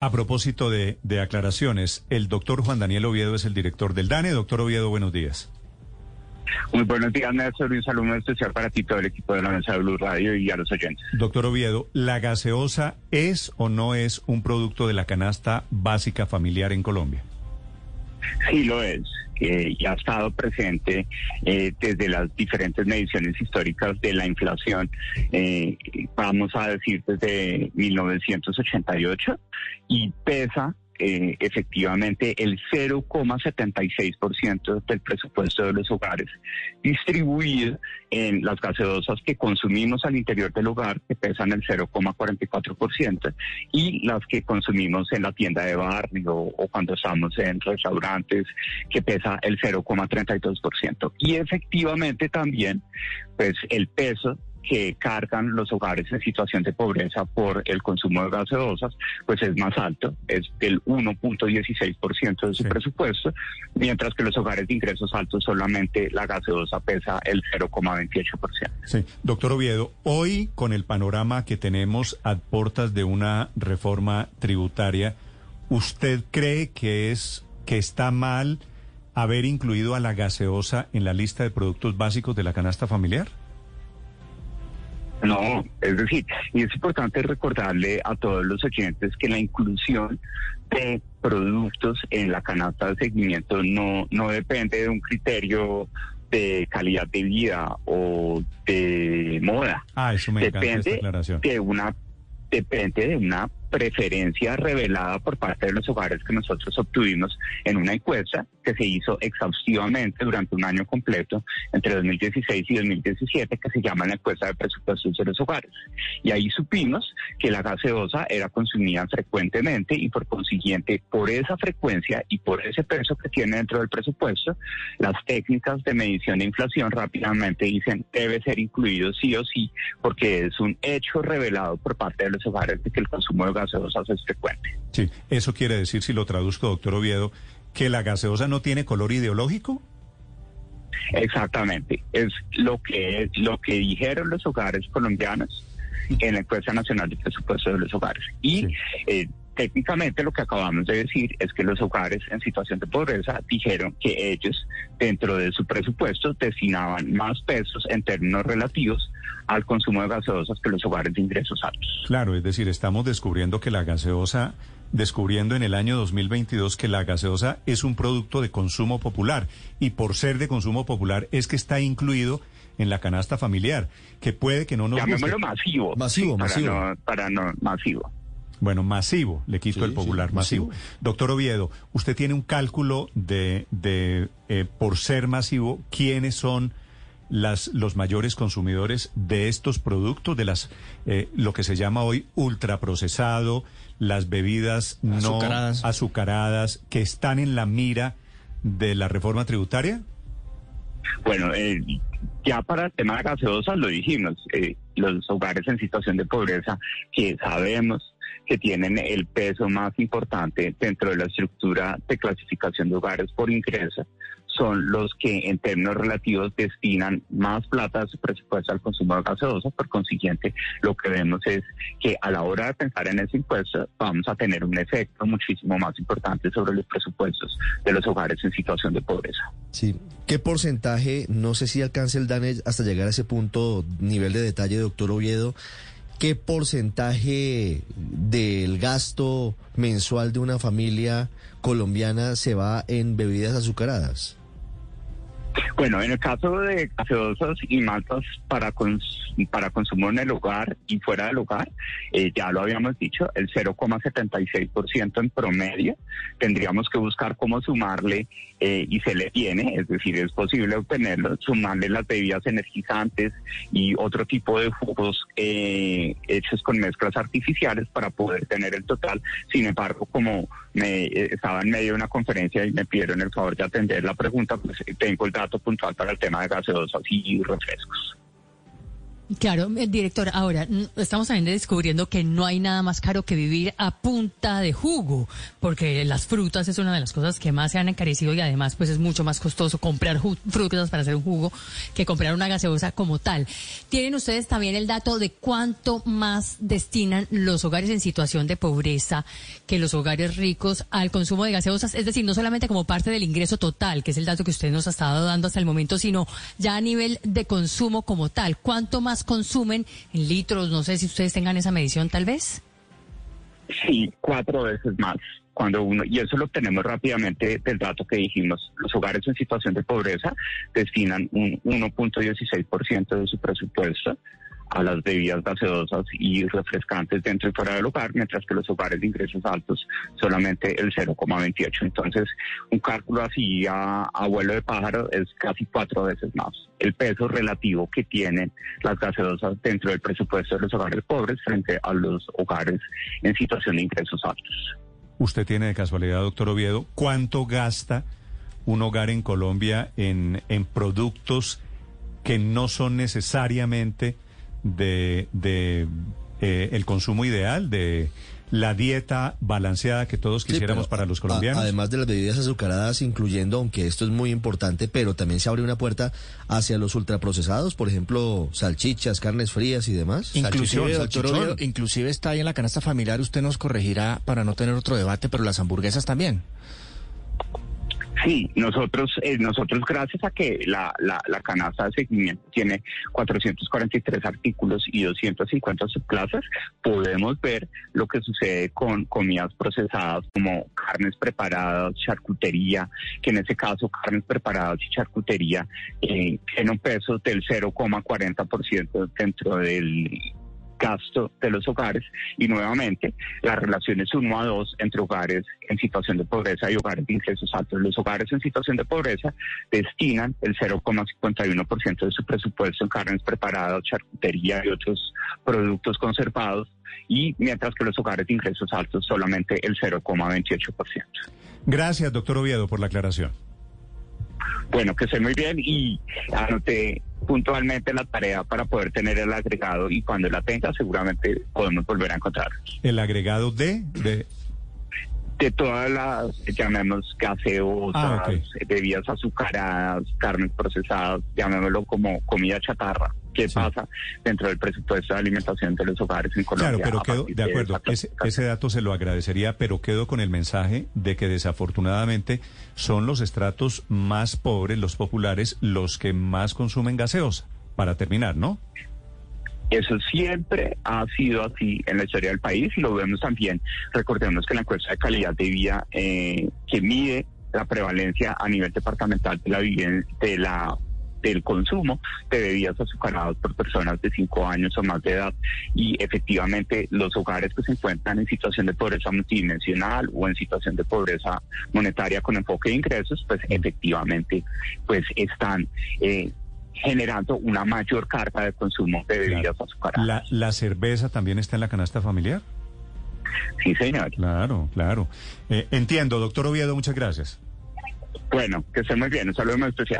A propósito de, aclaraciones, el doctor Juan Daniel Oviedo es el director del DANE. Doctor Oviedo, buenos días. Muy buenos días, Néstor. Un saludo especial para ti, todo el equipo de la Mesa de Blue Radio y a los oyentes. Doctor Oviedo, ¿la gaseosa es o no es un producto de la canasta básica familiar en Colombia? Sí lo es, que ya ha estado presente eh, desde las diferentes mediciones históricas de la inflación, eh, vamos a decir desde 1988, y pesa eh, efectivamente el 0,76% del presupuesto de los hogares, distribuido en las gaseosas que consumimos al interior del hogar, que pesan el 0,44%, y las que consumimos en la tienda de barrio o cuando estamos en restaurantes, que pesa el 0,32%. Y efectivamente también, pues el peso que cargan los hogares en situación de pobreza por el consumo de gaseosas, pues es más alto, es del 1.16% de su presupuesto, mientras que los hogares de ingresos altos solamente la gaseosa pesa el 0,28%. Sí, doctor Oviedo, hoy con el panorama que tenemos a puertas de una reforma tributaria, ¿usted cree que es que está mal haber incluido a la gaseosa en la lista de productos básicos de la canasta familiar? No, es decir, y es importante recordarle a todos los oyentes que la inclusión de productos en la canasta de seguimiento no, no depende de un criterio de calidad de vida o de moda. Ah, eso me depende de una depende de una preferencia revelada por parte de los hogares que nosotros obtuvimos en una encuesta que se hizo exhaustivamente durante un año completo entre 2016 y 2017 que se llama la encuesta de presupuestos de los hogares. Y ahí supimos que la gaseosa era consumida frecuentemente y por consiguiente por esa frecuencia y por ese peso que tiene dentro del presupuesto, las técnicas de medición de inflación rápidamente dicen debe ser incluido sí o sí porque es un hecho revelado por parte de los hogares de que el consumo de gaseosa es frecuente. Sí, eso quiere decir, si lo traduzco, doctor Oviedo, que la gaseosa no tiene color ideológico. Exactamente, es lo que lo que dijeron los hogares colombianos en la encuesta nacional de presupuesto de los hogares y eh, técnicamente lo que acabamos de decir es que los hogares en situación de pobreza dijeron que ellos dentro de su presupuesto destinaban más pesos en términos relativos al consumo de gaseosas que los hogares de ingresos altos. Claro, es decir, estamos descubriendo que la gaseosa, descubriendo en el año 2022 que la gaseosa es un producto de consumo popular y por ser de consumo popular es que está incluido en la canasta familiar, que puede que no nos Llamémoslo masivo. Masivo, masivo. para no, masivo. Bueno, masivo, le quito el popular, masivo. Doctor Oviedo, usted tiene un cálculo de, de eh, por ser masivo, quiénes son las, los mayores consumidores de estos productos, de las eh, lo que se llama hoy ultraprocesado, las bebidas no azucaradas que están en la mira de la reforma tributaria? Bueno, eh, ya para el tema de gaseosas lo dijimos, los hogares en situación de pobreza que sabemos que tienen el peso más importante dentro de la estructura de clasificación de hogares por ingreso son los que en términos relativos destinan más plata de su presupuesto al consumo de gaseosa. Por consiguiente, lo que vemos es que a la hora de pensar en ese impuesto vamos a tener un efecto muchísimo más importante sobre los presupuestos de los hogares en situación de pobreza. Sí. ¿Qué porcentaje, no sé si alcance el DANE hasta llegar a ese punto, nivel de detalle, doctor Oviedo, ¿qué porcentaje del gasto mensual de una familia colombiana se va en bebidas azucaradas? Bueno, en el caso de gaseosas y maltas para, para consumo en el hogar y fuera del hogar, eh, ya lo habíamos dicho, el 0,76% en promedio. Tendríamos que buscar cómo sumarle, eh, y se le tiene, es decir, es posible obtenerlo, sumarle las bebidas energizantes y otro tipo de jugos eh, hechos con mezclas artificiales para poder tener el total. Sin embargo, como me estaba en medio de una conferencia y me pidieron el favor de atender la pregunta, pues tengo el dato puntual para el tema de gaseosas y refrescos. Claro, director, ahora estamos también descubriendo que no hay nada más caro que vivir a punta de jugo, porque las frutas es una de las cosas que más se han encarecido y además pues es mucho más costoso comprar frutas para hacer un jugo que comprar una gaseosa como tal. ¿Tienen ustedes también el dato de cuánto más destinan los hogares en situación de pobreza que los hogares ricos al consumo de gaseosas? Es decir, no solamente como parte del ingreso total, que es el dato que usted nos ha estado dando hasta el momento, sino ya a nivel de consumo como tal. ¿Cuánto más consumen en litros? No sé si ustedes tengan esa medición tal vez. Sí, cuatro veces más. Cuando uno, y eso lo obtenemos rápidamente del dato que dijimos, los hogares en situación de pobreza destinan un 1.16% de su presupuesto a las bebidas gaseosas y refrescantes dentro y fuera del hogar, mientras que los hogares de ingresos altos solamente el 0,28. Entonces, un cálculo así a, vuelo de pájaro es casi cuatro veces más el peso relativo que tienen las gaseosas dentro del presupuesto de los hogares pobres frente a los hogares en situación de ingresos altos. Usted tiene de casualidad, doctor Oviedo, ¿cuánto gasta un hogar en Colombia en, en productos que no son necesariamente de, de eh, el consumo ideal, de la dieta balanceada que todos quisiéramos para los colombianos. además de las bebidas azucaradas, incluyendo, aunque esto es muy importante, pero también se abre una puerta hacia los ultraprocesados, por ejemplo, salchichas, carnes frías y demás. Inclusive, doctor inclusive está ahí en la canasta familiar, usted nos corregirá para no tener otro debate, pero las hamburguesas también. Sí, nosotros, eh, nosotros gracias a que la, la, canasta de seguimiento tiene 443 artículos y 250 subclasas, podemos ver lo que sucede con comidas procesadas como carnes preparadas, charcutería, que en ese caso carnes preparadas y charcutería eh, tienen un peso del 0,40% dentro del gasto de los hogares y nuevamente la relación es uno a dos entre hogares en situación de pobreza y hogares de ingresos altos. Los hogares en situación de pobreza destinan el 0,51% de su presupuesto en carnes preparadas, charcutería y otros productos conservados y mientras que los hogares de ingresos altos solamente el 0,28%. Gracias, doctor Oviedo, por la aclaración. Bueno, que esté muy bien y anoté puntualmente la tarea para poder tener el agregado y cuando la tenga seguramente podemos volver a encontrar. ¿El agregado de? de... De todas las, llamemos gaseosas, ah, bebidas azucaradas, carnes procesadas, llamémoslo como comida chatarra qué pasa dentro del presupuesto de alimentación de los hogares en Colombia. Claro, pero quedo, de acuerdo, ese, ese, dato se lo agradecería, pero quedo con el mensaje de que desafortunadamente son los estratos más pobres, los populares, los que más consumen gaseosa, para terminar, ¿no? Eso siempre ha sido así en la historia del país y lo vemos también. Recordemos que la encuesta de calidad de vida eh, que mide la prevalencia a nivel departamental de la, de la del consumo de bebidas azucaradas por personas de 5 años o más de edad y efectivamente los hogares que se encuentran en situación de pobreza multidimensional o en situación de pobreza monetaria con enfoque de ingresos pues efectivamente pues están eh, generando una mayor carga de consumo de bebidas azucaradas. ¿La, cerveza también está en la canasta familiar? Sí, señor. Claro, claro. Eh, entiendo, doctor Oviedo, muchas gracias. Bueno, que esté muy bien. Un saludo muy especial.